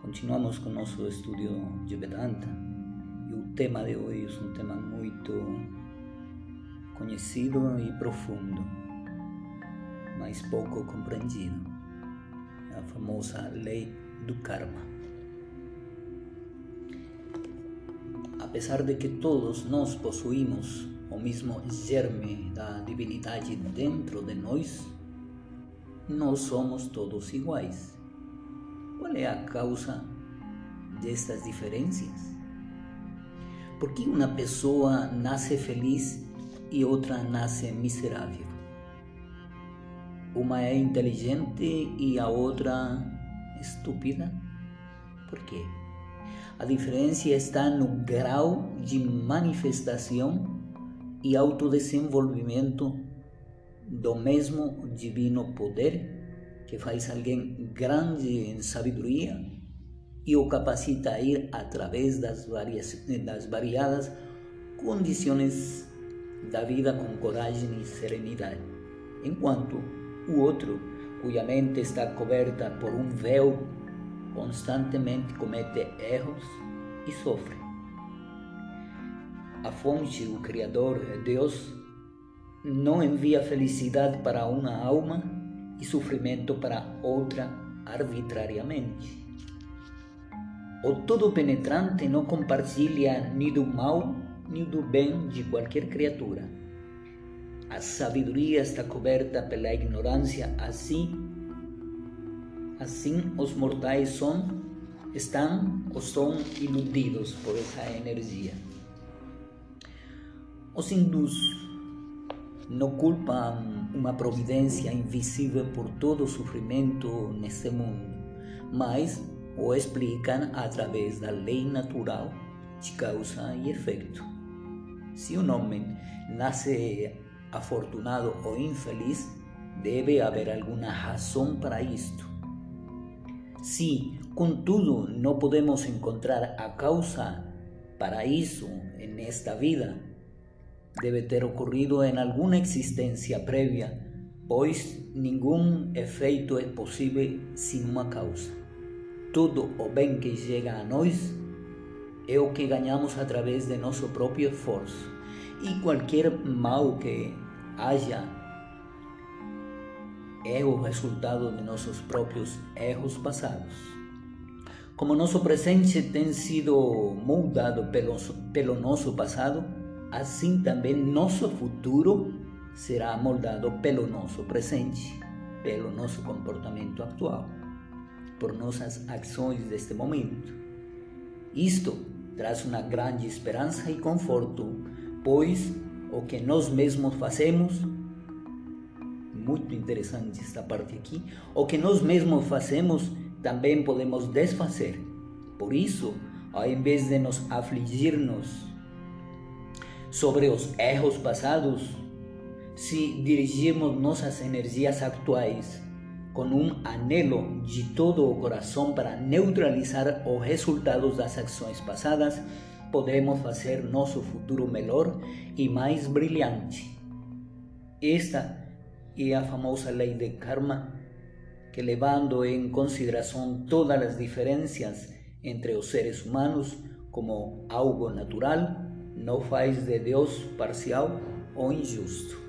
Continuamos com nosso estudo de Vedanta e o tema de hoje é um tema muito conhecido e profundo, mas pouco compreendido. É a famosa lei do karma. apesar de que todos nós possuímos o mesmo germe da divinidade dentro de nós, não somos todos iguais. Qual é a causa destas diferenças? Por que uma pessoa nasce feliz e outra nasce miserável? Uma é inteligente e a outra estúpida? Por quê? A diferença está no grau de manifestação e autodesenvolvimento do mesmo divino poder que faz alguém grande em sabedoria e o capacita a ir através das, varias, das variadas condições da vida com coragem e serenidade, enquanto o outro, cuja mente está coberta por um véu constantemente comete erros e sofre. A fonte, o Criador, Deus, não envia felicidade para uma alma e sofrimento para outra arbitrariamente. O Todo-Penetrante não compartilha nem do mal nem do bem de qualquer criatura. A sabedoria está coberta pela ignorância, assim Assim, os mortais são, estão ou são iludidos por essa energia. Os hindus não culpam uma providência invisível por todo o sofrimento neste mundo, mas o explicam através da lei natural de causa e efeito. Se um homem nasce afortunado ou infeliz, deve haver alguma razão para isto. Si, contudo, no podemos encontrar a causa para eso en esta vida, debe ter ocurrido en alguna existencia previa, pues ningún efeito es posible sin una causa. Todo o bem que llega a nós é o que ganhamos através de nosso próprio esforço, e qualquer mal que haja é o resultado de nossos próprios erros passados. Como nosso presente tem sido moldado pelo, pelo nosso passado, assim também nosso futuro será moldado pelo nosso presente, pelo nosso comportamento atual, por nossas ações deste momento. Isto traz uma grande esperança e conforto, pois o que nós mesmos fazemos muito interessante esta parte aqui. O que nós mesmos fazemos, também podemos desfazer. Por isso, ao invés de nos afligirmos sobre os erros passados, se dirigirmos nossas energias atuais com um anelo de todo o coração para neutralizar os resultados das ações passadas, podemos fazer nosso futuro melhor e mais brilhante. Esta y a famosa ley de karma, que levando en consideración todas las diferencias entre los seres humanos como algo natural, não faz de Deus parcial ou injusto.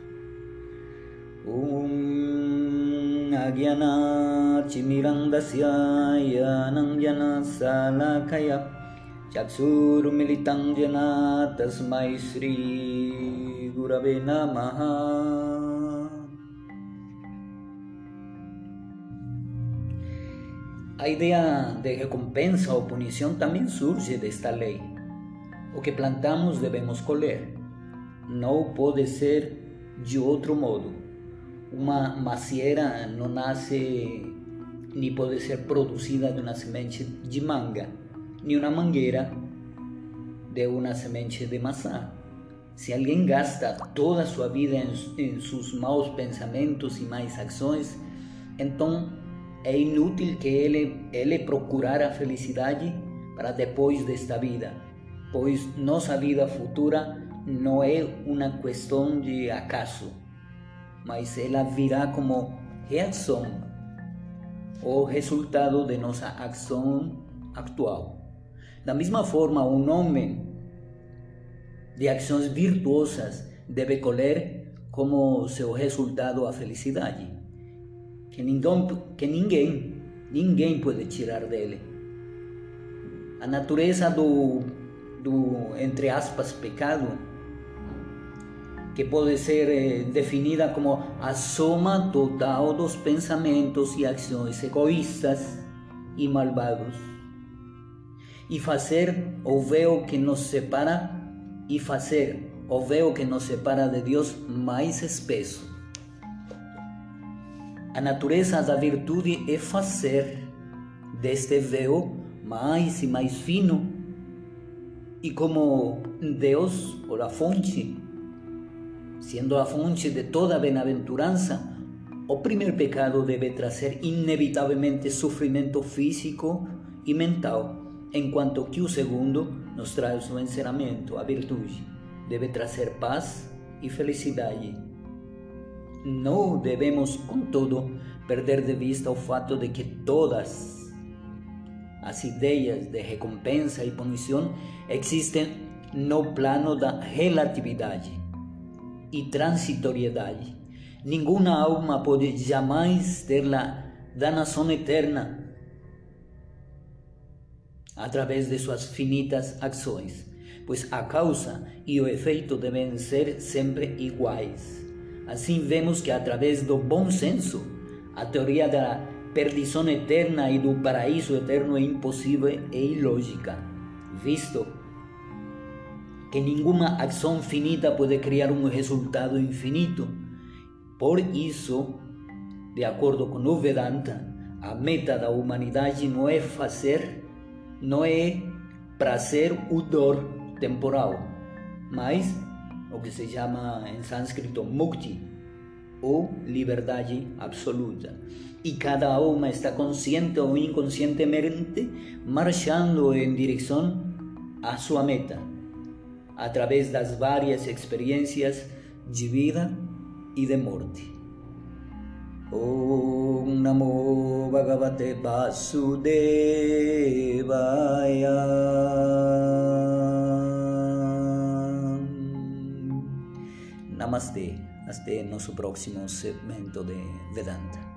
ॐ अज्ञानातिमिरन्दस्यायनं जनसालकय चक्षुर्मिलितं जना तस्मै श्रीगुरवे नमः A ideia de recompensa ou punição também surge desta lei. O que plantamos devemos colher. Não pode ser de outro modo. Uma macieira não nasce nem pode ser produzida de uma semente de manga, nem uma mangueira de uma semente de maçã. Se alguém gasta toda a sua vida em, em seus maus pensamentos e más ações, então é inútil que ele, ele procurar a felicidade para depois desta vida, pois nossa vida futura não é uma questão de acaso, mas ela virá como reação ou resultado de nossa ação actual. Da mesma forma, um homem de ações virtuosas deve colher como seu resultado a felicidade, que ninguém, que ninguém, ninguém pode tirar dele. A natureza do, do entre aspas, pecado, que pode ser eh, definida como a soma total dos pensamentos e ações egoístas e malvados. E fazer o véu que nos separa e fazer o véu que nos separa de Deus mais espesso. A natureza da virtude é fazer deste véu mais e mais fino. E como Deus, ou a fonte, sendo a fonte de toda bem-aventurança, o primeiro pecado deve trazer inevitavelmente sofrimento físico e mental, enquanto que o segundo nos traz o encerramento, a virtude deve trazer paz e felicidade. Não devemos, contudo, perder de vista o fato de que todas as ideias de recompensa e punição existem no plano da relatividade e transitoriedade. Nenhuma alma pode jamais ter a danação eterna através de suas finitas ações pois a causa e o efeito devem ser sempre iguais. Assim vemos que através do bom senso, a teoria da perdição eterna e do paraíso eterno é impossível e ilógica, visto que nenhuma ação finita pode criar um resultado infinito. Por isso, de acordo com o Vedanta, a meta da humanidade não é fazer, não é prazer ou dor, temporal, mas o que se chama em sânscrito mukti, ou liberdade absoluta. E cada alma está consciente ou inconscientemente marchando em direção à sua meta, através das várias experiências de vida e de morte. Om Namo Bhagavate Vasudevaya Namastê. Até nosso próximo segmento de Vedanta.